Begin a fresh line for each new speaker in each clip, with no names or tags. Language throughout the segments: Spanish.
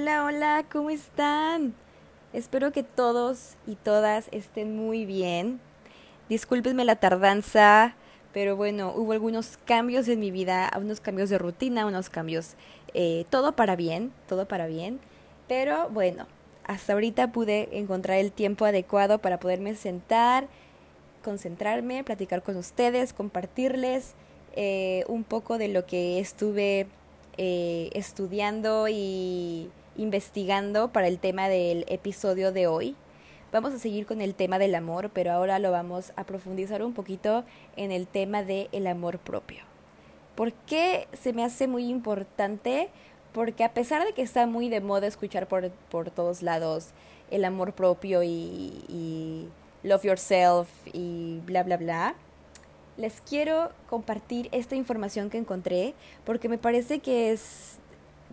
Hola, hola, ¿cómo están? Espero que todos y todas estén muy bien. Discúlpenme la tardanza, pero bueno, hubo algunos cambios en mi vida, unos cambios de rutina, unos cambios, eh, todo para bien, todo para bien. Pero bueno, hasta ahorita pude encontrar el tiempo adecuado para poderme sentar, concentrarme, platicar con ustedes, compartirles eh, un poco de lo que estuve eh, estudiando y investigando para el tema del episodio de hoy. Vamos a seguir con el tema del amor, pero ahora lo vamos a profundizar un poquito en el tema del el amor propio. ¿Por qué se me hace muy importante? Porque a pesar de que está muy de moda escuchar por, por todos lados el amor propio y, y love yourself y bla, bla, bla, les quiero compartir esta información que encontré porque me parece que es,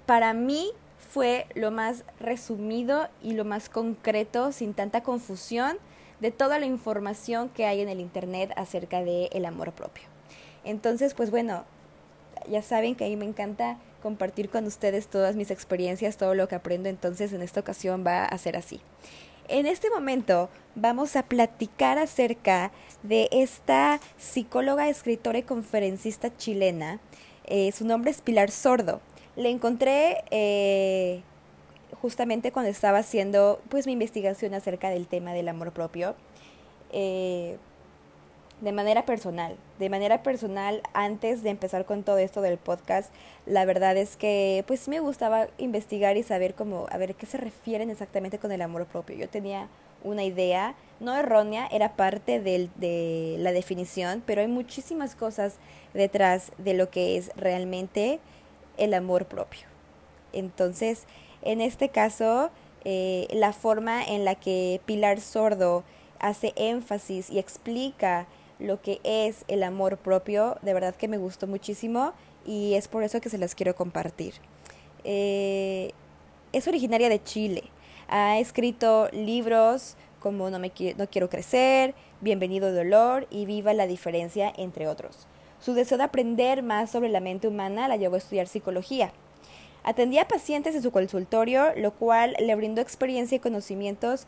para mí fue lo más resumido y lo más concreto, sin tanta confusión, de toda la información que hay en el Internet acerca del el amor propio. Entonces, pues bueno, ya saben que a mí me encanta compartir con ustedes todas mis experiencias, todo lo que aprendo, entonces en esta ocasión va a ser así. En este momento vamos a platicar acerca de esta psicóloga, escritora y conferencista chilena. Eh, su nombre es Pilar Sordo. Le encontré eh, justamente cuando estaba haciendo pues mi investigación acerca del tema del amor propio. Eh, de manera personal, de manera personal, antes de empezar con todo esto del podcast, la verdad es que pues me gustaba investigar y saber cómo, a ver qué se refieren exactamente con el amor propio. Yo tenía una idea, no errónea, era parte del, de la definición, pero hay muchísimas cosas detrás de lo que es realmente el amor propio. Entonces, en este caso, eh, la forma en la que Pilar Sordo hace énfasis y explica lo que es el amor propio, de verdad que me gustó muchísimo y es por eso que se las quiero compartir. Eh, es originaria de Chile, ha escrito libros como No, me, no quiero crecer, Bienvenido dolor y Viva la diferencia, entre otros. Su deseo de aprender más sobre la mente humana la llevó a estudiar psicología. Atendía a pacientes en su consultorio, lo cual le brindó experiencia y conocimientos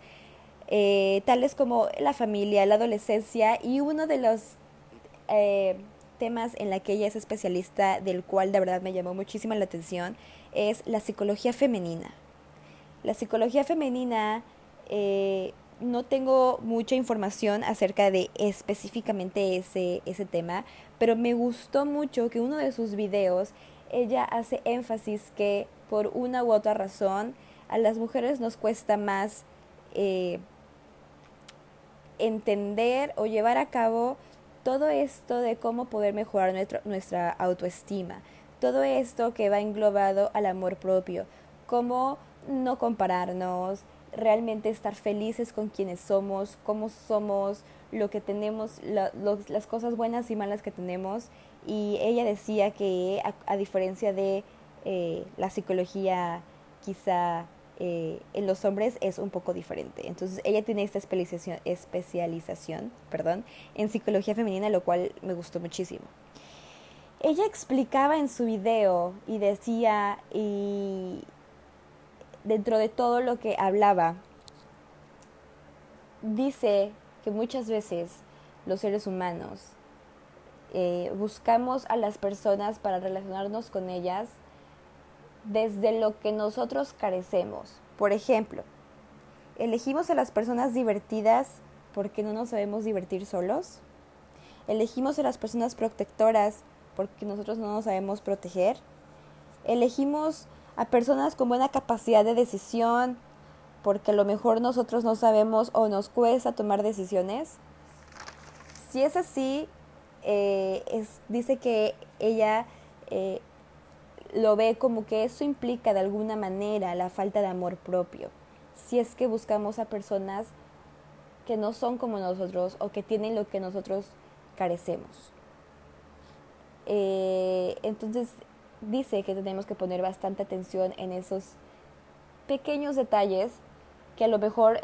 eh, tales como la familia, la adolescencia y uno de los eh, temas en la que ella es especialista, del cual de verdad me llamó muchísimo la atención, es la psicología femenina. La psicología femenina, eh, no tengo mucha información acerca de específicamente ese, ese tema, pero me gustó mucho que uno de sus videos ella hace énfasis que por una u otra razón a las mujeres nos cuesta más entender o llevar a cabo todo esto de cómo poder mejorar nuestra autoestima, todo esto que va englobado al amor propio, cómo no compararnos, realmente estar felices con quienes somos, cómo somos, lo que tenemos, las cosas buenas y malas que tenemos. Y ella decía que a, diferencia de eh, la psicología quizá eh, en los hombres es un poco diferente. Entonces ella tiene esta especialización, especialización perdón, en psicología femenina, lo cual me gustó muchísimo. Ella explicaba en su video y decía, y dentro de todo lo que hablaba, dice que muchas veces los seres humanos eh, buscamos a las personas para relacionarnos con ellas desde lo que nosotros carecemos. Por ejemplo, elegimos a las personas divertidas porque no nos sabemos divertir solos. Elegimos a las personas protectoras porque nosotros no nos sabemos proteger. Elegimos a personas con buena capacidad de decisión porque a lo mejor nosotros no sabemos o nos cuesta tomar decisiones. Si es así, eh, dice que ella eh, lo ve como que eso implica de alguna manera la falta de amor propio. Si es que buscamos a personas que no son como nosotros o que tienen lo que nosotros carecemos. Eh, entonces dice que tenemos que poner bastante atención en esos pequeños detalles que a lo mejor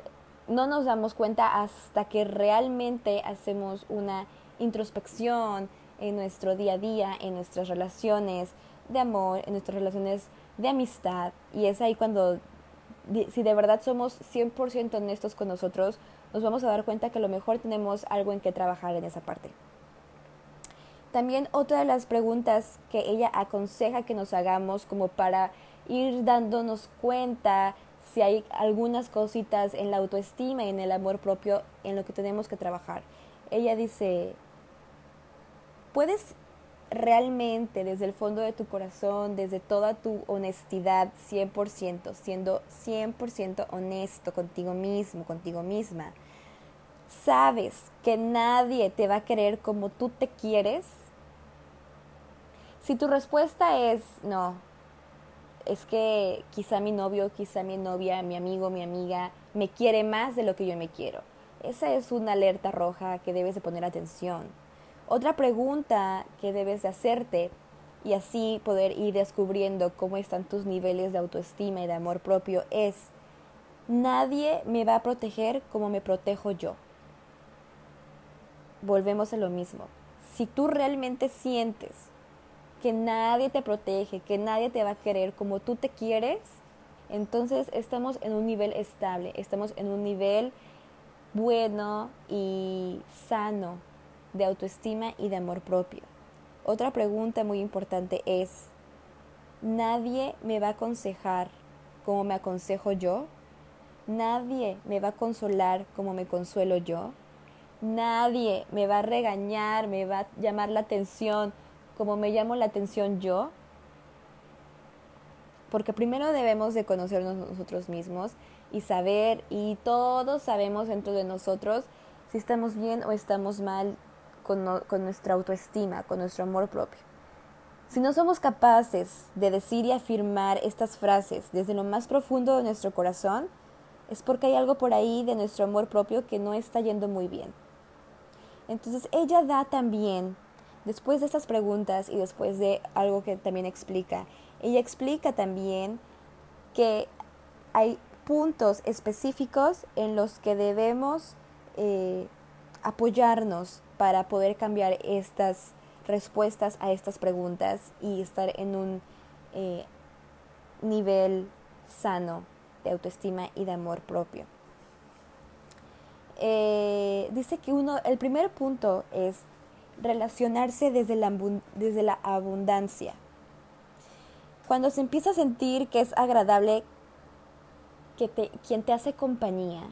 no nos damos cuenta hasta que realmente hacemos una introspección en nuestro día a día, en nuestras relaciones, de amor, en nuestras relaciones de amistad. Y es ahí cuando, si de verdad somos 100% honestos con nosotros, nos vamos a dar cuenta que a lo mejor tenemos algo en que trabajar en esa parte. También otra de las preguntas que ella aconseja que nos hagamos como para ir dándonos cuenta si hay algunas cositas en la autoestima y en el amor propio en lo que tenemos que trabajar. Ella dice, puedes realmente desde el fondo de tu corazón, desde toda tu honestidad, 100%, siendo 100% honesto contigo mismo, contigo misma, sabes que nadie te va a querer como tú te quieres, si tu respuesta es no, es que quizá mi novio, quizá mi novia, mi amigo, mi amiga me quiere más de lo que yo me quiero. Esa es una alerta roja que debes de poner atención. Otra pregunta que debes de hacerte y así poder ir descubriendo cómo están tus niveles de autoestima y de amor propio es, nadie me va a proteger como me protejo yo. Volvemos a lo mismo. Si tú realmente sientes que nadie te protege, que nadie te va a querer como tú te quieres, entonces estamos en un nivel estable, estamos en un nivel bueno y sano de autoestima y de amor propio. Otra pregunta muy importante es, ¿nadie me va a aconsejar como me aconsejo yo? ¿Nadie me va a consolar como me consuelo yo? Nadie me va a regañar, me va a llamar la atención como me llamo la atención yo. Porque primero debemos de conocernos nosotros mismos y saber, y todos sabemos dentro de nosotros si estamos bien o estamos mal con, con nuestra autoestima, con nuestro amor propio. Si no somos capaces de decir y afirmar estas frases desde lo más profundo de nuestro corazón, es porque hay algo por ahí de nuestro amor propio que no está yendo muy bien. Entonces ella da también, después de estas preguntas y después de algo que también explica, ella explica también que hay puntos específicos en los que debemos eh, apoyarnos para poder cambiar estas respuestas a estas preguntas y estar en un eh, nivel sano de autoestima y de amor propio. Eh, dice que uno, el primer punto es relacionarse desde la, desde la abundancia. Cuando se empieza a sentir que es agradable que te, quien te hace compañía,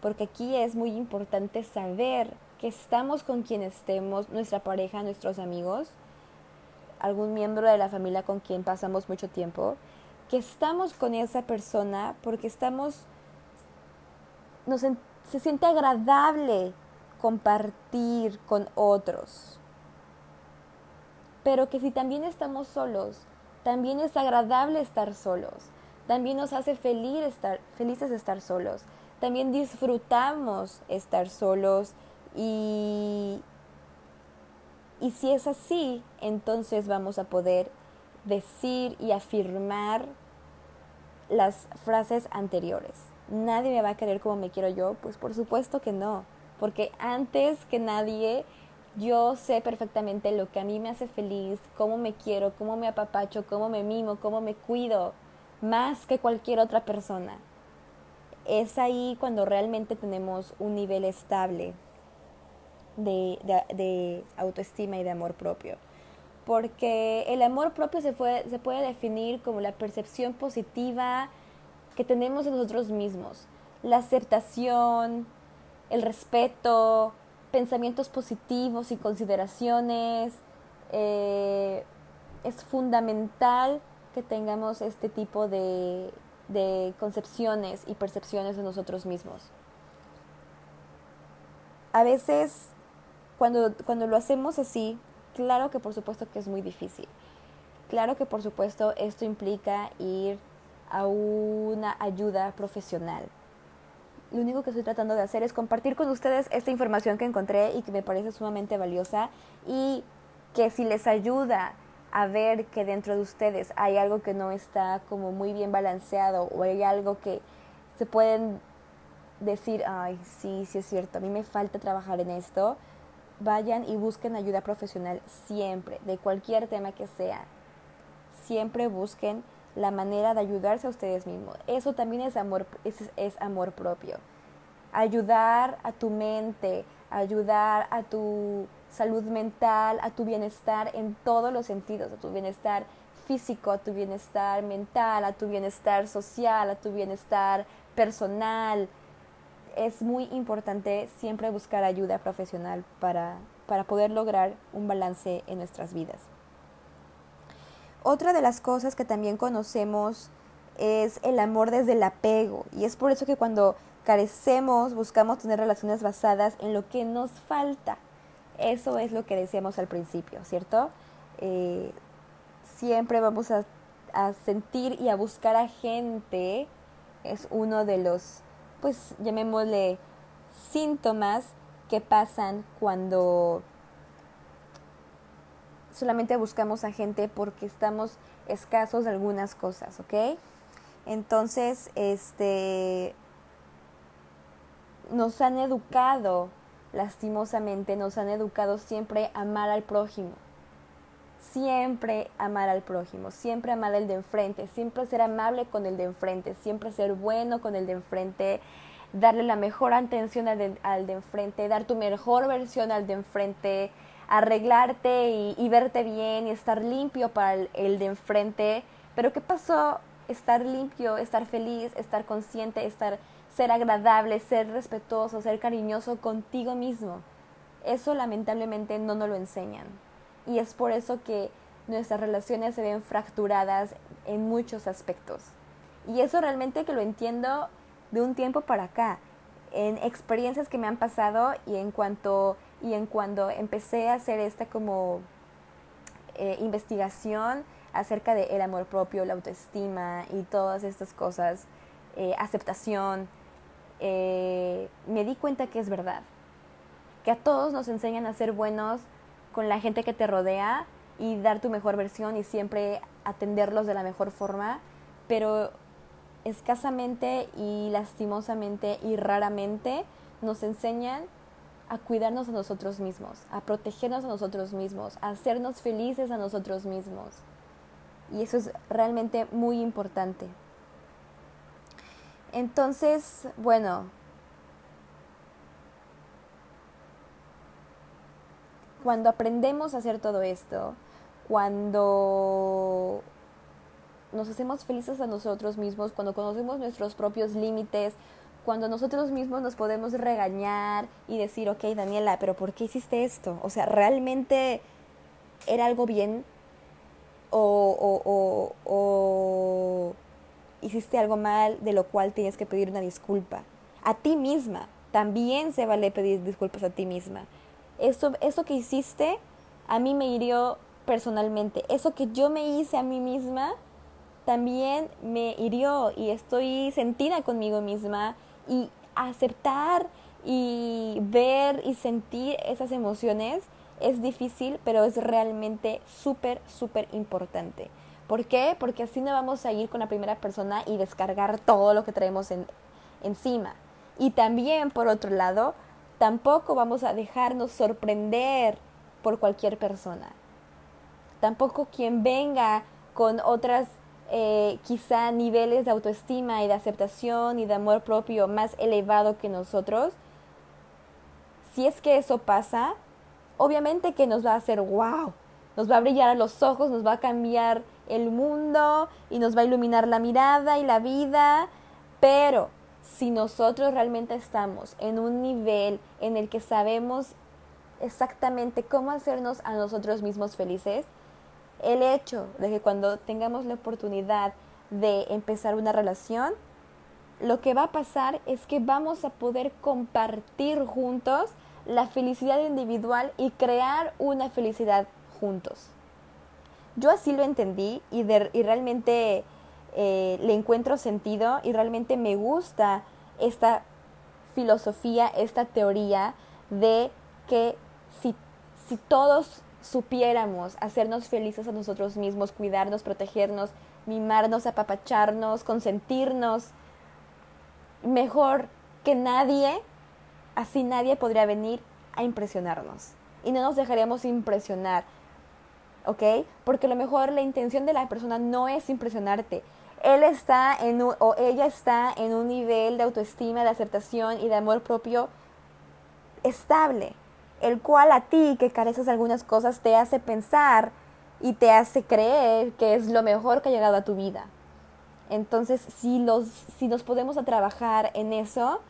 porque aquí es muy importante saber que estamos con quien estemos, nuestra pareja, nuestros amigos, algún miembro de la familia con quien pasamos mucho tiempo, que estamos con esa persona porque estamos, nos, se siente agradable compartir con otros. Pero que si también estamos solos, también es agradable estar solos, también nos hace feliz estar, felices estar solos, también disfrutamos estar solos, y, y si es así, entonces vamos a poder decir y afirmar las frases anteriores. Nadie me va a querer como me quiero yo, pues por supuesto que no, porque antes que nadie yo sé perfectamente lo que a mí me hace feliz, cómo me quiero, cómo me apapacho, cómo me mimo, cómo me cuido, más que cualquier otra persona. Es ahí cuando realmente tenemos un nivel estable de, autoestima y de amor propio. Porque el amor propio se, se puede definir como la percepción positiva que tenemos de nosotros mismos, la aceptación, el respeto, pensamientos positivos y consideraciones. Eh, es fundamental que tengamos este tipo de, de concepciones y percepciones de nosotros mismos. A veces cuando, cuando lo hacemos así, claro que por supuesto que es muy difícil. Claro que por supuesto esto implica ir a una ayuda profesional. Lo único que estoy tratando de hacer es compartir con ustedes esta información que encontré y que me parece sumamente valiosa y que si les ayuda a ver que dentro de ustedes hay algo que no está como muy bien balanceado o hay algo que se pueden decir, ay, sí, sí es cierto, a mí me falta trabajar en esto, vayan y busquen ayuda profesional siempre, de cualquier tema que sea. siempre busquen la manera de ayudarse a ustedes mismos. Eso también es amor, es, amor propio. Ayudar a tu mente, ayudar a tu salud mental, a tu bienestar en todos los sentidos, a tu bienestar físico, a tu bienestar mental, a tu bienestar social, a tu bienestar personal. Es muy importante siempre buscar ayuda profesional para, para poder lograr un balance en nuestras vidas. Otra de las cosas que también conocemos es el amor desde el apego y es por eso que cuando carecemos buscamos tener relaciones basadas en lo que nos falta. Eso es lo que decíamos al principio, ¿cierto? Eh, siempre vamos a, a sentir y a buscar a gente, es uno de los, pues llamémosle, síntomas que pasan cuando solamente buscamos a gente porque estamos escasos de algunas cosas, ¿ok? Entonces, este, nos han educado, lastimosamente, nos han educado siempre a amar al prójimo. Siempre amar al prójimo, siempre amar al de enfrente, siempre ser amable con el de enfrente, siempre ser bueno con el de enfrente, darle la mejor atención al de, al de enfrente, dar tu mejor versión al de enfrente, arreglarte y, verte bien y estar limpio para el, de enfrente. Pero ¿qué pasó? Estar limpio, estar feliz, estar consciente, estar, ser agradable, ser respetuoso, ser cariñoso contigo mismo. Eso lamentablemente no nos lo enseñan. Y es por eso que nuestras relaciones se ven fracturadas en muchos aspectos. Y eso realmente que lo entiendo de un tiempo para acá, en experiencias que me han pasado y en cuanto y en cuando empecé a hacer esta como eh, investigación acerca del el amor propio, la autoestima y todas estas cosas, eh, aceptación, eh, me di cuenta que es verdad, que a todos nos enseñan a ser buenos con la gente que te rodea y dar tu mejor versión y siempre atenderlos de la mejor forma, pero escasamente y lastimosamente y raramente nos enseñan a cuidarnos a nosotros mismos, a protegernos a nosotros mismos, a hacernos felices a nosotros mismos. Y eso es realmente muy importante. Entonces, bueno, cuando aprendemos a hacer todo esto, cuando nos hacemos felices a nosotros mismos, cuando conocemos nuestros propios límites, cuando nosotros mismos nos podemos regañar y decir, ok, Daniela, pero ¿por qué hiciste esto? O sea, ¿realmente era algo bien? O, o, o, hiciste algo mal de lo cual tienes que pedir una disculpa. A ti misma, también se vale pedir disculpas a ti misma. Eso, eso que hiciste a mí me hirió personalmente. Eso que yo me hice a mí misma también me hirió y estoy sentida conmigo misma y aceptar y ver y sentir esas emociones es difícil, pero es realmente súper, súper importante. ¿Por qué? Porque así no vamos a ir con la primera persona y descargar todo lo que traemos en, encima. Y también, por otro lado, tampoco vamos a dejarnos sorprender por cualquier persona. Tampoco quien venga con otras eh, quizá niveles de autoestima y de aceptación y de amor propio más elevado que nosotros, si es que eso pasa, obviamente que nos va a hacer wow, nos va a brillar a los ojos, nos va a cambiar el mundo y nos va a iluminar la mirada y la vida, pero si nosotros realmente estamos en un nivel en el que sabemos exactamente cómo hacernos a nosotros mismos felices, el hecho de que cuando tengamos la oportunidad de empezar una relación, lo que va a pasar es que vamos a poder compartir juntos la felicidad individual y crear una felicidad juntos. Yo así lo entendí y, realmente eh, le encuentro sentido y realmente me gusta esta filosofía, esta teoría de que si, si todos supiéramos hacernos felices a nosotros mismos, cuidarnos, protegernos, mimarnos, apapacharnos, consentirnos mejor que nadie, así nadie podría venir a impresionarnos. Y no nos dejaríamos impresionar. ¿ok? Porque a lo mejor la intención de la persona no es impresionarte. Él está en o ella está en un nivel de autoestima, de aceptación y de amor propio estable, el cual a ti que careces de algunas cosas te hace pensar y te hace creer que es lo mejor que ha llegado a tu vida. Entonces, si, los, si nos podemos a trabajar en eso,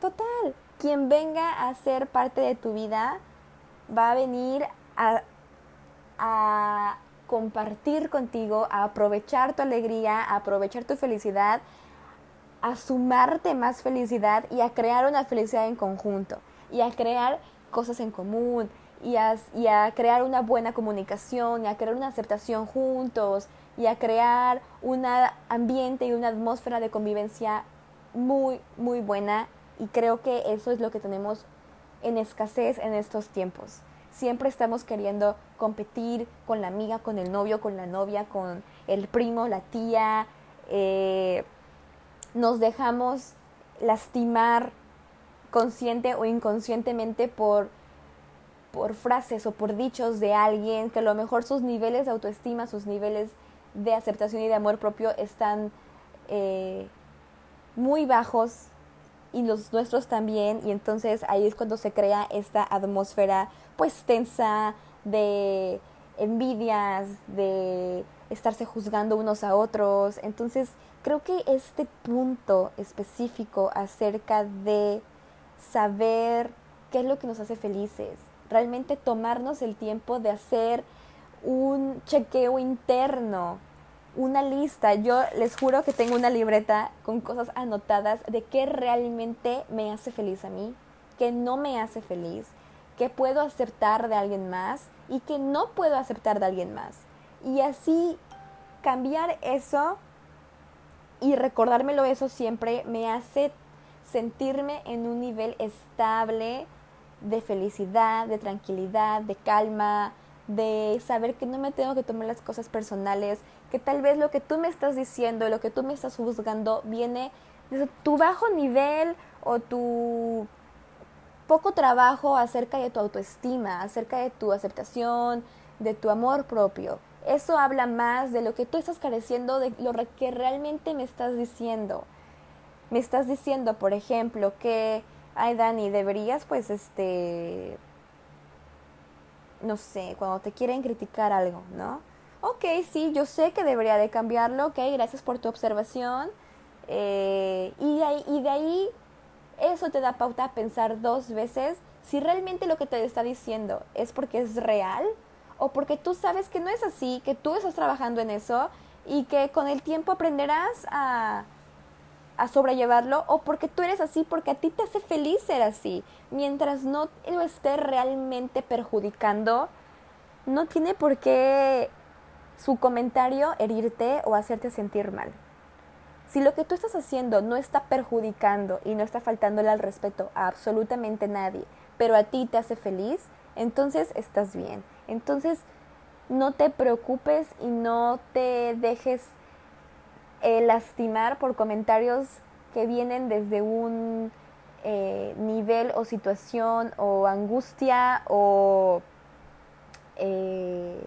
total, quien venga a ser parte de tu vida va a venir a, a compartir contigo, a aprovechar tu alegría, a aprovechar tu felicidad, a sumarte más felicidad y a crear una felicidad en conjunto y a crear cosas en común y a, crear una buena comunicación y a crear una aceptación juntos y a crear un ambiente y una atmósfera de convivencia muy, muy buena. Y creo que eso es lo que tenemos en escasez en estos tiempos. Siempre estamos queriendo competir con la amiga, con el novio, con la novia, con el primo, la tía. Eh, nos dejamos lastimar consciente o inconscientemente por, por frases o por dichos de alguien que a lo mejor sus niveles de autoestima, sus niveles de aceptación y de amor propio están eh, muy bajos y los nuestros también y entonces ahí es cuando se crea esta atmósfera pues tensa de envidias, de estarse juzgando unos a otros. Entonces creo que este punto específico acerca de saber qué es lo que nos hace felices, realmente tomarnos el tiempo de hacer un chequeo interno, una lista. Yo les juro que tengo una libreta con cosas anotadas de qué realmente me hace feliz a mí, qué no me hace feliz, qué puedo aceptar de alguien más y qué no puedo aceptar de alguien más. Y así cambiar eso y recordármelo eso siempre me hace sentirme en un nivel estable de felicidad, de tranquilidad, de calma, de saber que no me tengo que tomar las cosas personales, que tal vez lo que tú me estás diciendo, lo que tú me estás juzgando viene de tu bajo nivel o tu poco trabajo acerca de tu autoestima, acerca de tu aceptación, de tu amor propio. Eso habla más de lo que tú estás careciendo, de lo que realmente me estás diciendo me estás diciendo, por ejemplo, que, ay Dani, deberías pues este, no sé, cuando te quieren criticar algo, ¿no? Ok, sí, yo sé que debería de cambiarlo, ok, gracias por tu observación. Eh, y, de ahí, y de ahí eso te da pauta a pensar dos veces si realmente lo que te está diciendo es porque es real o porque tú sabes que no es así, que tú estás trabajando en eso y que con el tiempo aprenderás a a sobrellevarlo o porque tú eres así, porque a ti te hace feliz ser así. Mientras no lo esté realmente perjudicando, no tiene por qué su comentario herirte o hacerte sentir mal. Si lo que tú estás haciendo no está perjudicando y no está faltándole al respeto a absolutamente nadie, pero a ti te hace feliz, entonces estás bien. Entonces no te preocupes y no te dejes eh, lastimar por comentarios que vienen desde un eh, nivel o situación o angustia o eh,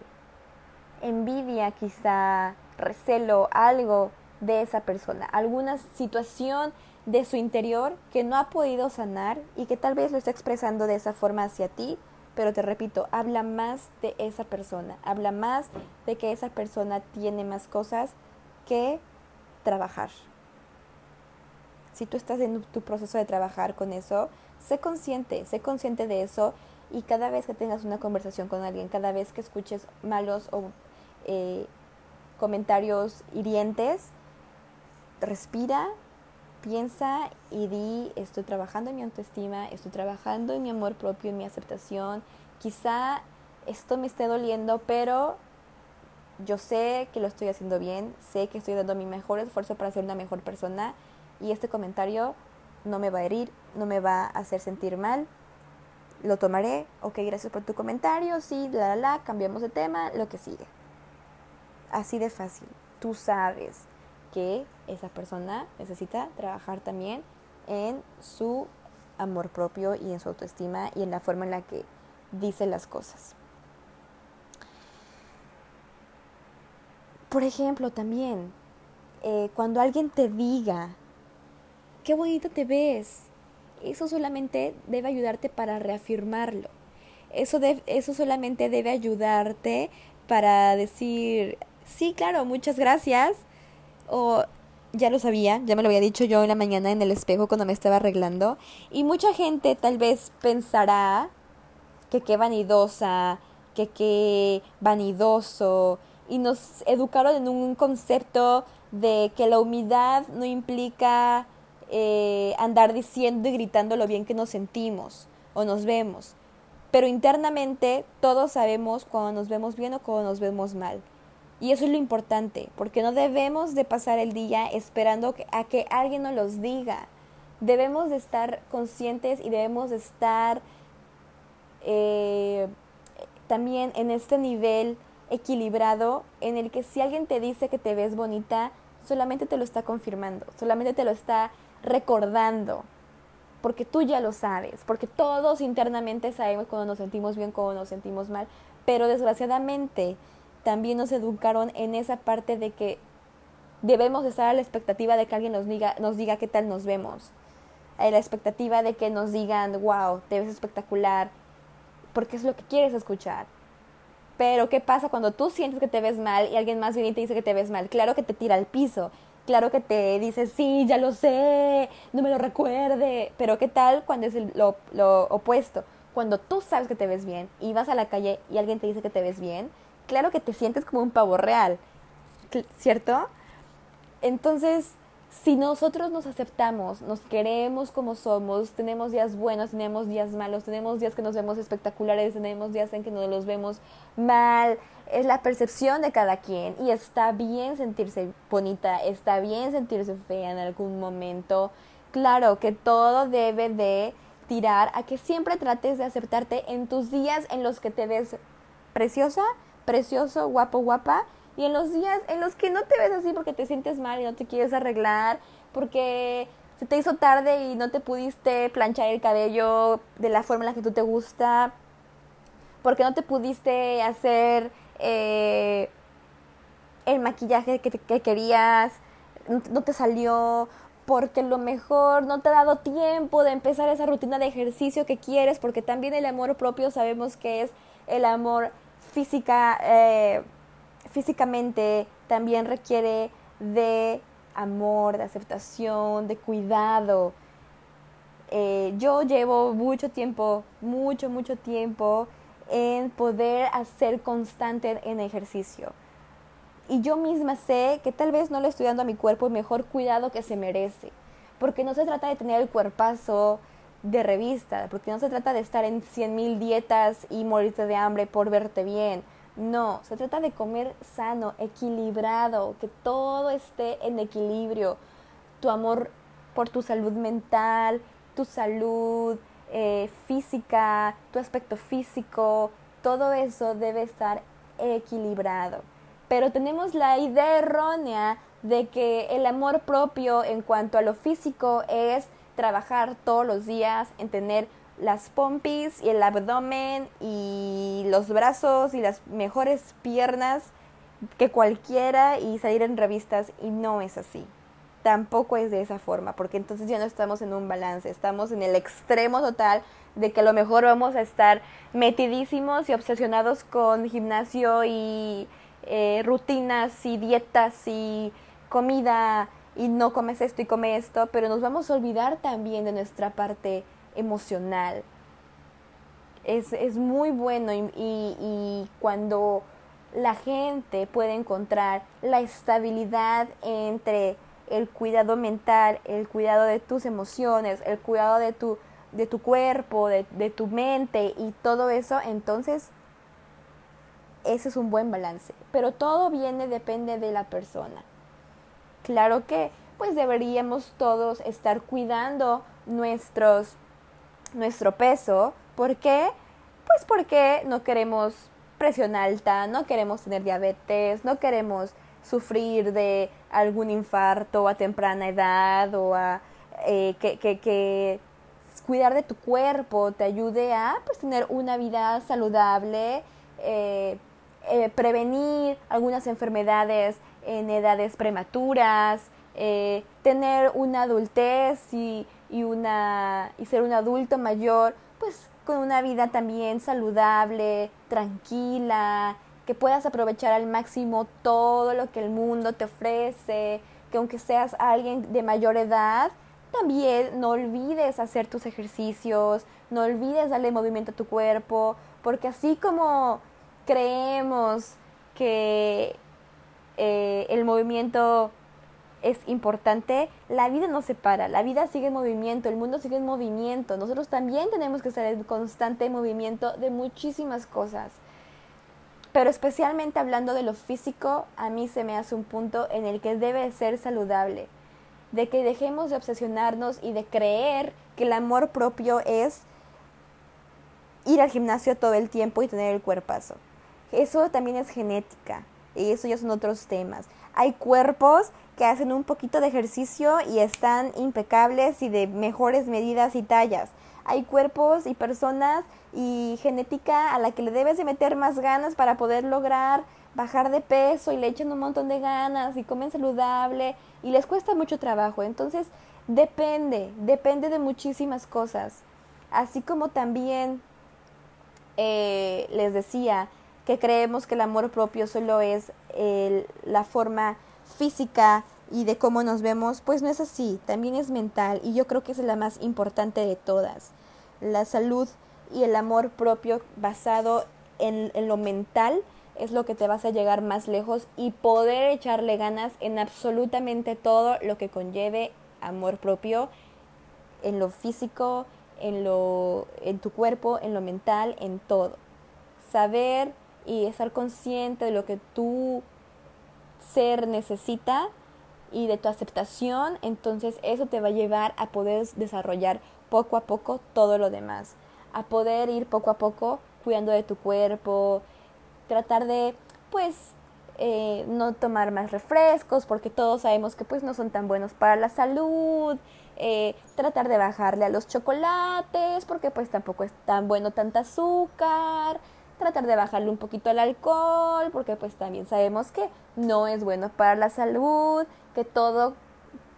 envidia quizá, recelo, algo de esa persona, alguna situación de su interior que no ha podido sanar y que tal vez lo está expresando de esa forma hacia ti, pero te repito, habla más de esa persona, habla más de que esa persona tiene más cosas que trabajar. Si tú estás en tu proceso de trabajar con eso, sé consciente, sé consciente de eso y cada vez que tengas una conversación con alguien, cada vez que escuches malos o eh, comentarios hirientes, respira, piensa y di, estoy trabajando en mi autoestima, estoy trabajando en mi amor propio, en mi aceptación. Quizá esto me esté doliendo, pero yo sé que lo estoy haciendo bien, sé que estoy dando mi mejor esfuerzo para ser una mejor persona y este comentario no me va a herir, no me va a hacer sentir mal. Lo tomaré, ok, gracias por tu comentario, sí, la, la, la, cambiamos de tema, lo que sigue. Así de fácil. Tú sabes que esa persona necesita trabajar también en su amor propio y en su autoestima y en la forma en la que dice las cosas. Por ejemplo, también, eh, cuando alguien te diga, qué bonita te ves, eso solamente debe ayudarte para reafirmarlo. Eso, eso solamente debe ayudarte para decir, sí, claro, muchas gracias. O ya lo sabía, ya me lo había dicho yo en la mañana en el espejo cuando me estaba arreglando. Y mucha gente tal vez pensará que qué vanidosa, que qué vanidoso. Y nos educaron en un concepto de que la humildad no implica eh, andar diciendo y gritando lo bien que nos sentimos o nos vemos. Pero internamente todos sabemos cuando nos vemos bien o cuando nos vemos mal. Y eso es lo importante, porque no debemos de pasar el día esperando a que alguien nos los diga. Debemos de estar conscientes y debemos de estar eh, también en este nivel equilibrado en el que si alguien te dice que te ves bonita, solamente te lo está confirmando, solamente te lo está recordando, porque tú ya lo sabes, porque todos internamente sabemos cuando nos sentimos bien, cuando nos sentimos mal, pero desgraciadamente también nos educaron en esa parte de que debemos estar a la expectativa de que alguien nos diga, nos diga qué tal nos vemos, a la expectativa de que nos digan, wow, te ves espectacular, porque es lo que quieres escuchar. Pero ¿qué pasa cuando tú sientes que te ves mal y alguien más viene te dice que te ves mal? Claro que te tira al piso, claro que te dice, sí, ya lo sé, no me lo recuerde, pero ¿qué tal cuando es lo, lo opuesto? Cuando tú sabes que te ves bien y vas a la calle y alguien te dice que te ves bien, claro que te sientes como un pavo real, ¿cierto? Entonces, si nosotros nos aceptamos, nos queremos como somos, tenemos días buenos, tenemos días malos, tenemos días que nos vemos espectaculares, tenemos días en que nos los vemos mal, es la percepción de cada quien y está bien sentirse bonita, está bien sentirse fea en algún momento. Claro que todo debe de tirar a que siempre trates de aceptarte en tus días en los que te ves preciosa, precioso, guapo, guapa y en los días en los que no te ves así porque te sientes mal y no te quieres arreglar, porque se te hizo tarde y no te pudiste planchar el cabello de la forma en la que tú te gusta, porque no te pudiste hacer eh, el maquillaje que, que querías, no te salió, porque lo mejor no te ha dado tiempo de empezar esa rutina de ejercicio que quieres, porque también el amor propio sabemos que es el amor física, eh, físicamente también requiere de amor, de aceptación, de cuidado. Eh, yo llevo mucho tiempo, mucho, mucho tiempo en poder hacer constante en ejercicio. Y yo misma sé que tal vez no le estoy dando a mi cuerpo el mejor cuidado que se merece. Porque no se trata de tener el cuerpazo de revista, porque no se trata de estar en 100.000 dietas y morirte de hambre por verte bien no, se trata de comer sano, equilibrado, que todo esté en equilibrio. Tu amor por tu salud mental, tu salud eh, física, tu aspecto físico, todo eso debe estar equilibrado. Pero tenemos la idea errónea de que el amor propio en cuanto a lo físico es trabajar todos los días en tener las pompis y el abdomen y los brazos y las mejores piernas que cualquiera y salir en revistas y no es así. Tampoco es de esa forma, porque entonces ya no estamos en un balance, estamos en el extremo total de que a lo mejor vamos a estar metidísimos y obsesionados con gimnasio y eh, rutinas y dietas y comida y no comes esto y come esto, pero nos vamos a olvidar también de nuestra parte emocional. Es, es muy bueno y, cuando la gente puede encontrar la estabilidad entre el cuidado mental, el cuidado de tus emociones, el cuidado de tu, de tu cuerpo, de, de tu mente y todo eso, entonces ese es un buen balance. Pero todo viene, depende de la persona. Claro que pues deberíamos todos estar cuidando nuestros nuestro peso. ¿Por qué? Pues porque no queremos presión alta, no queremos tener diabetes, no queremos sufrir de algún infarto a temprana edad o a eh, que, cuidar de tu cuerpo te ayude a pues, tener una vida saludable, eh, eh, prevenir algunas enfermedades en edades prematuras, tener una adultez y, y, una, y ser un adulto mayor, pues con una vida también saludable, tranquila, que puedas aprovechar al máximo todo lo que el mundo te ofrece, que aunque seas alguien de mayor edad, también no olvides hacer tus ejercicios, no olvides darle movimiento a tu cuerpo, porque así como creemos que eh, el movimiento es importante, la vida no se para, la vida sigue en movimiento, el mundo sigue en movimiento, nosotros también tenemos que estar en constante movimiento de muchísimas cosas. Pero especialmente hablando de lo físico, a mí se me hace un punto en el que debe ser saludable, de que dejemos de obsesionarnos y de creer que el amor propio es ir al gimnasio todo el tiempo y tener el cuerpazo. Eso también es genética y eso ya son otros temas. Hay cuerpos que hacen un poquito de ejercicio y están impecables y de mejores medidas y tallas. Hay cuerpos y personas y genética a la que le debes de meter más ganas para poder lograr bajar de peso y le echan un montón de ganas y comen saludable y les cuesta mucho trabajo. Entonces, depende, depende de muchísimas cosas. Así como también eh, les decía que creemos que el amor propio solo es la forma física y de cómo nos vemos, pues no es así, también es mental y yo creo que es la más importante de todas. La salud y el amor propio basado en, en lo mental es lo que te vas a llegar más lejos y poder echarle ganas en absolutamente todo lo que conlleve amor propio en lo físico, en lo en tu cuerpo, en lo mental, en todo. Saber y estar consciente de lo que tu ser necesita y de tu aceptación, entonces eso te va a llevar a poder desarrollar poco a poco todo lo demás, a poder ir poco a poco cuidando de tu cuerpo, tratar de pues eh, no tomar más refrescos porque todos sabemos que pues no son tan buenos para la salud, eh, tratar de bajarle a los chocolates porque pues tampoco es tan bueno tanta azúcar, tratar de bajarle un poquito al alcohol, porque pues también sabemos que no es bueno para la salud, que todo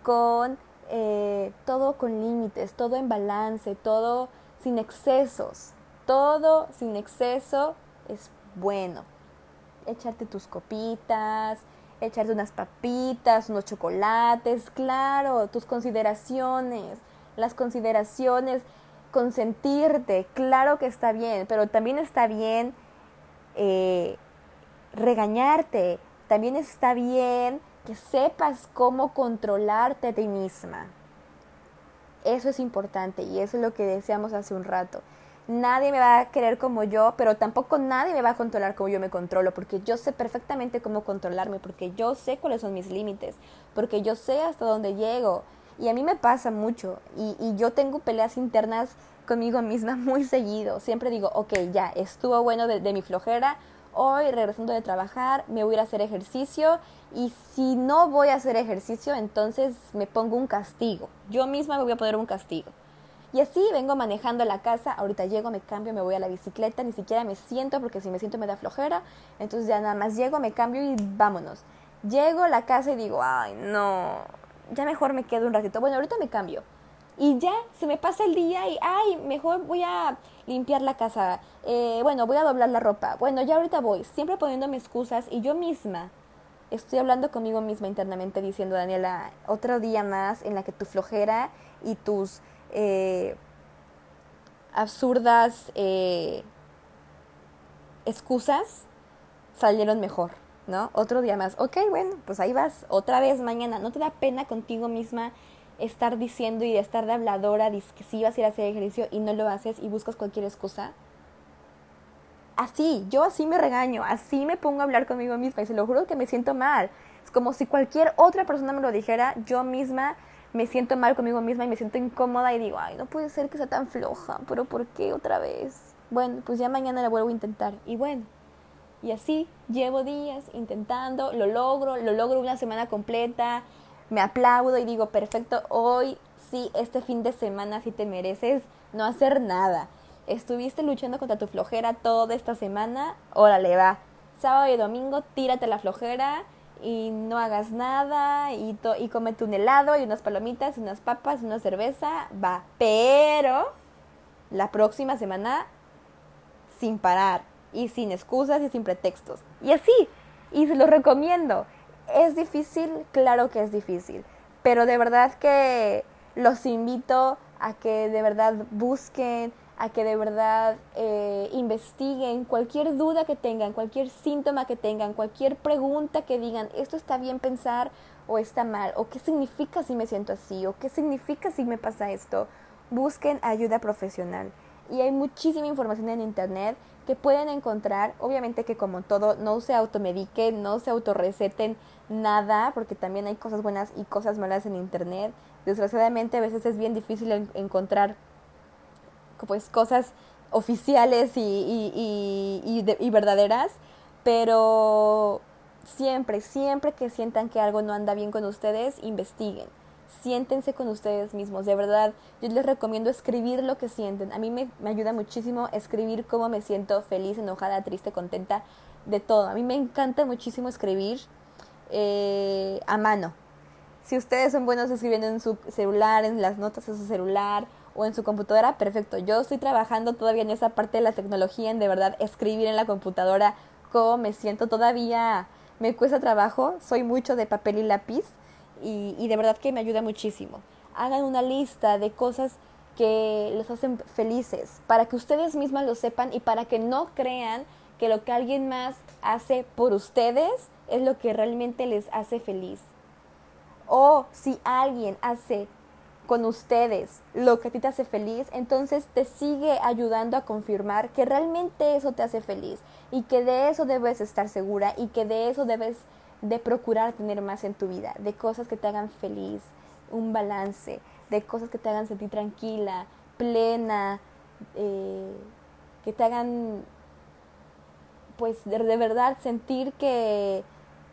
con, eh, todo con límites, todo en balance, todo sin excesos, todo sin exceso es bueno. Echarte tus copitas, echarte unas papitas, unos chocolates, claro, tus consideraciones, las consideraciones consentirte, claro que está bien, pero también está bien eh, regañarte, también está bien que sepas cómo controlarte a ti misma. Eso es importante y eso es lo que deseamos hace un rato. Nadie me va a querer como yo, pero tampoco nadie me va a controlar como yo me controlo, porque yo sé perfectamente cómo controlarme, porque yo sé cuáles son mis límites, porque yo sé hasta dónde llego, y a mí me pasa mucho y, y yo tengo peleas internas conmigo misma muy seguido. Siempre digo, ok, ya, estuvo bueno de, de, mi flojera. Hoy, regresando de trabajar, me voy a a hacer ejercicio. Y si no voy a hacer ejercicio, entonces me pongo un castigo. Yo misma me voy a poner un castigo. Y así vengo manejando la casa. Ahorita llego, me cambio, me voy a la bicicleta. Ni siquiera me siento porque si me siento me da flojera. Entonces ya nada más llego, me cambio y vámonos. Llego a la casa y digo, ay, no, ya mejor me quedo un ratito. Bueno, ahorita me cambio. Y ya se me pasa el día y, ay, mejor voy a limpiar la casa. Eh, bueno, voy a doblar la ropa. Bueno, ya ahorita voy. Siempre poniéndome excusas y yo misma estoy hablando conmigo misma internamente diciendo, Daniela, otro día más en la que tu flojera y tus eh, absurdas eh, excusas salieron mejor. ¿No? Otro día más. Ok, bueno, pues ahí vas, otra vez mañana. ¿No te da pena contigo misma estar diciendo y estar de habladora, que sí vas a ir a hacer ejercicio y no lo haces y buscas cualquier excusa? Así, yo así me regaño, así me pongo a hablar conmigo misma y se lo juro que me siento mal. Es como si cualquier otra persona me lo dijera, yo misma me siento mal conmigo misma y me siento incómoda y digo, ay, no puede ser que sea tan floja, pero ¿por qué otra vez? Bueno, pues ya mañana la vuelvo a intentar. Y bueno, y así llevo días intentando, lo logro, lo logro una semana completa, me aplaudo y digo, perfecto, hoy sí, este fin de semana sí te mereces no hacer nada. Estuviste luchando contra tu flojera toda esta semana, órale va, sábado y domingo tírate la flojera y no hagas nada y, y comete un helado y unas palomitas, unas papas, una cerveza, va. Pero la próxima semana sin parar y sin excusas y sin pretextos. Y así, y se recomiendo. ¿Es difícil? Claro que es difícil, pero de verdad que los invito a que de verdad busquen, a que de verdad eh, investiguen cualquier duda que tengan, cualquier síntoma que tengan, cualquier pregunta que digan, esto está bien pensar o está mal, o qué significa si me siento así, o qué significa si me pasa esto. Busquen ayuda profesional. Y hay muchísima información en Internet que pueden encontrar. Obviamente que como todo, no se automediquen, no se autorreceten nada, porque también hay cosas buenas y cosas malas en Internet. Desgraciadamente a veces es bien difícil encontrar pues cosas oficiales y, y, y, verdaderas, pero siempre, siempre que sientan que algo no anda bien con ustedes, investiguen. Siéntense con ustedes mismos, de verdad. Yo les recomiendo escribir lo que sienten. A mí me, me ayuda muchísimo escribir cómo me siento feliz, enojada, triste, contenta, de todo. A mí me encanta muchísimo escribir eh, a mano. Si ustedes son buenos escribiendo en su celular, en las notas de su celular o en su computadora, perfecto. Yo estoy trabajando todavía en esa parte de la tecnología, en de verdad escribir en la computadora cómo me siento. Todavía me cuesta trabajo, soy mucho de papel y lápiz y, y de verdad que me ayuda muchísimo. Hagan una lista de cosas que los hacen felices, para que ustedes mismas lo sepan y para que no crean que lo que alguien más hace por ustedes es lo que realmente les hace feliz. O si alguien hace con ustedes lo que a ti te hace feliz, entonces te sigue ayudando a confirmar que realmente eso te hace feliz y que de eso debes estar segura y que de eso debes de procurar tener más en tu vida, de cosas que te hagan feliz, un balance, de cosas que te hagan sentir tranquila, plena, eh, que te hagan pues de, verdad sentir que,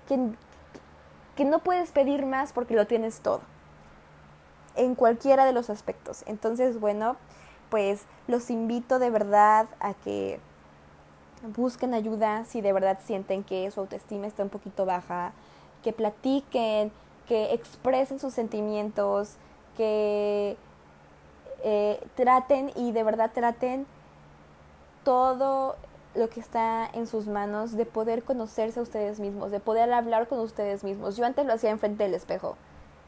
que, no puedes pedir más porque lo tienes todo, en cualquiera de los aspectos. Entonces, bueno, pues los invito de verdad a que busquen ayuda si de verdad sienten que su autoestima está un poquito baja, que platiquen, que expresen sus sentimientos, que eh, traten y de verdad traten todo lo que está en sus manos de poder conocerse a ustedes mismos, de poder hablar con ustedes mismos. Yo antes lo hacía enfrente del espejo.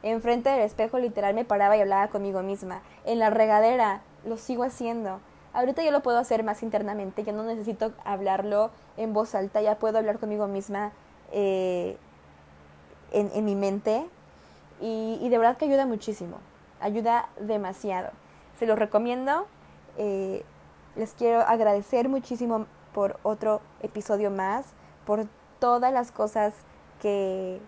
Enfrente del espejo literal me paraba y hablaba conmigo misma. En la regadera lo sigo haciendo. Ahorita yo lo puedo hacer más internamente, ya no necesito hablarlo en voz alta, ya puedo hablar conmigo misma eh, en, mi mente y, de verdad que ayuda muchísimo, ayuda demasiado. Se lo recomiendo, eh, les quiero agradecer muchísimo por otro episodio más, por todas las cosas que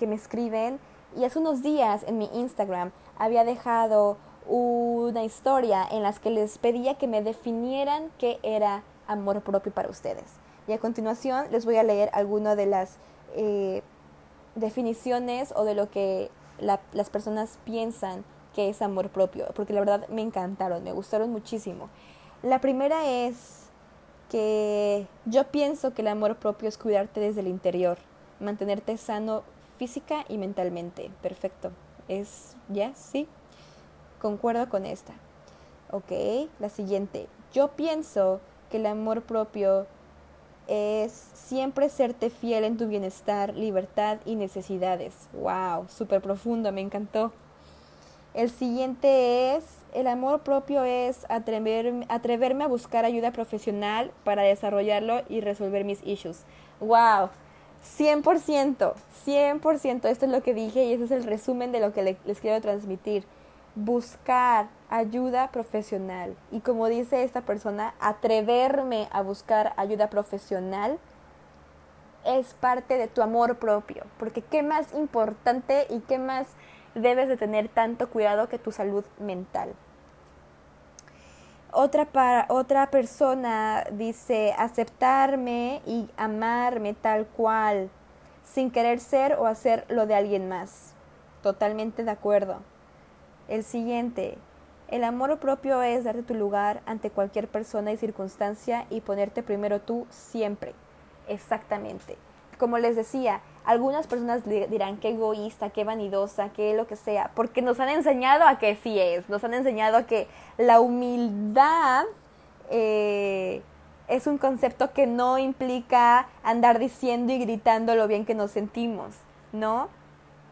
me escriben. Y hace unos días en mi Instagram había dejado una historia en las que les pedía que me definieran qué era amor propio para ustedes. Y a continuación les voy a leer algunas de las eh, definiciones o de lo que las personas piensan que es amor propio, porque la verdad me encantaron, me gustaron muchísimo. La primera es que yo pienso que el amor propio es cuidarte desde el interior, mantenerte sano física y mentalmente. Perfecto. ¿Es ya? Sí. Concuerdo con esta. Ok, la siguiente. Yo pienso que el amor propio es siempre serte fiel en tu bienestar, libertad y necesidades. ¡Wow! Súper profundo, me encantó. El siguiente es, el amor propio es atreverme, a buscar ayuda profesional para desarrollarlo y resolver mis issues. ¡Wow! 100%, 100%, esto es lo que dije y ese es el resumen de lo que les quiero transmitir. Buscar ayuda profesional. Y como dice esta persona, atreverme a buscar ayuda profesional es parte de tu amor propio. Porque qué más importante y qué más debes de tener tanto cuidado que tu salud mental. Otra, para, otra persona dice aceptarme y amarme tal cual, sin querer ser o hacer lo de alguien más. Totalmente de acuerdo. El siguiente, el amor propio es darte tu lugar ante cualquier persona y circunstancia y ponerte primero tú siempre. exactamente. Como les decía, algunas personas dirán que egoísta, que vanidosa, que lo que sea, porque nos han enseñado a que sí es, nos han enseñado a que la humildad eh, es un concepto que no implica andar diciendo y gritando lo bien que nos sentimos, ¿no?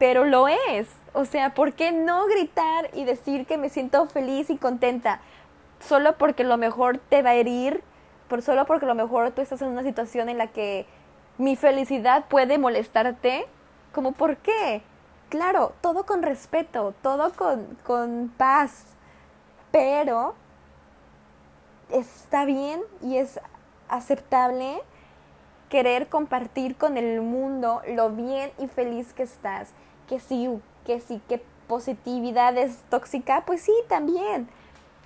Pero lo es. O sea, ¿por qué no gritar y decir que me siento feliz y contenta? Solo porque lo mejor te va a herir, por solo porque lo mejor tú estás en una situación en la que mi felicidad puede molestarte. ¿Cómo por qué? Claro, todo con respeto, todo con, con paz, pero está bien y es aceptable querer compartir con el mundo lo bien y feliz que estás. Que sí, que sí, que positividad es tóxica, pues sí, también.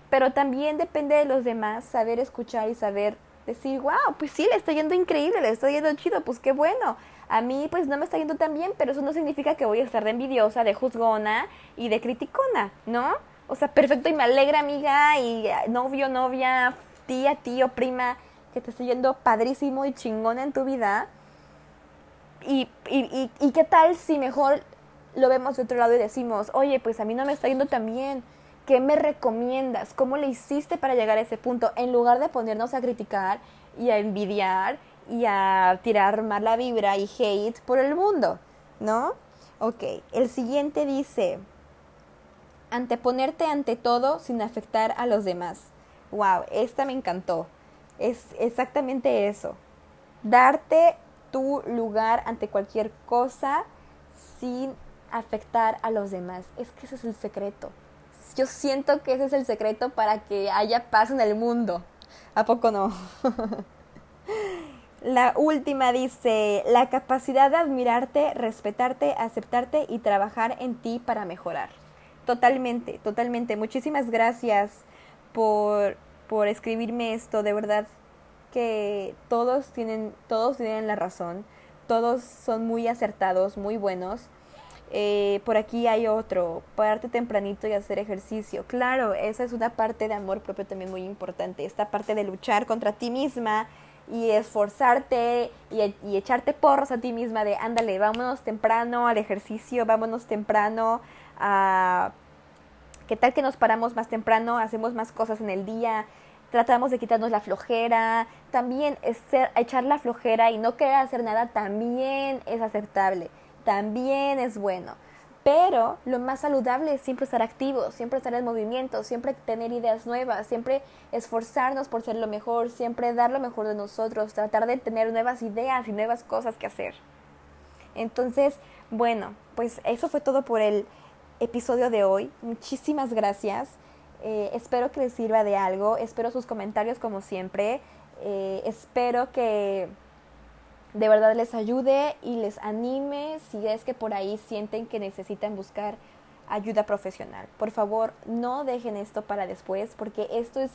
Pero también depende de los demás saber escuchar y saber decir, wow, pues sí, le está yendo increíble, le está yendo chido, pues qué bueno. A mí pues no me está yendo tan bien, pero eso no significa que voy a estar de envidiosa, de juzgona y de criticona, ¿no? O sea, perfecto y me alegra amiga y eh, novio, novia, tía, tío, prima, que te esté yendo padrísimo y chingona en tu vida. Y, y, y, qué tal si mejor lo vemos de otro lado y decimos, oye, pues a mí no me está yendo tan bien. ¿Qué me recomiendas? ¿Cómo le hiciste para llegar a ese punto? En lugar de ponernos a criticar y a envidiar y a tirar mala vibra y hate por el mundo, ¿no? Ok, el siguiente dice, anteponerte ante todo sin afectar a los demás. Wow, esta me encantó. Es exactamente eso. Darte tu lugar ante cualquier cosa sin afectar a los demás. Es que ese es el secreto. Yo siento que ese es el secreto para que haya paz en el mundo. ¿A poco no? la última dice, la capacidad de admirarte, respetarte, aceptarte y trabajar en ti para mejorar. Totalmente, totalmente. Muchísimas gracias por, por escribirme esto, de verdad que todos tienen, todos tienen la razón, todos son muy acertados, muy buenos. Eh, por aquí hay otro, pararte tempranito y hacer ejercicio. Claro, esa es una parte de amor propio también muy importante, esta parte de luchar contra ti misma y esforzarte y, y echarte porros a ti misma de, ándale, vámonos temprano al ejercicio, vámonos temprano a ¿Qué tal que nos paramos más temprano, hacemos más cosas en el día, tratamos de quitarnos la flojera? También es echar la flojera y no querer hacer nada también es aceptable, también es bueno. Pero lo más saludable es siempre estar activos, siempre estar en movimiento, siempre tener ideas nuevas, siempre esforzarnos por ser lo mejor, siempre dar lo mejor de nosotros, tratar de tener nuevas ideas y nuevas cosas que hacer. Entonces, bueno, pues eso fue todo por el episodio de hoy. Muchísimas gracias. Eh, espero que les sirva de algo. Espero sus comentarios como siempre. Eh, espero que de verdad les ayude y les anime si es que por ahí sienten que necesitan buscar ayuda profesional. Por favor, no dejen esto para después porque esto es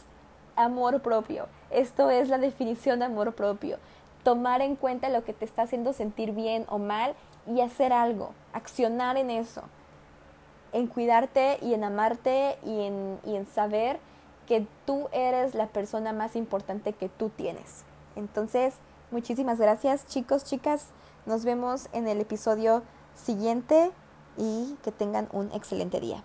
amor propio. Esto es la definición de amor propio. Tomar en cuenta lo que te está haciendo sentir bien o mal y hacer algo, accionar en eso en cuidarte y en amarte y en, y en saber que tú eres la persona más importante que tú tienes. Entonces, muchísimas gracias chicos, chicas. Nos vemos en el episodio siguiente y que tengan un excelente día.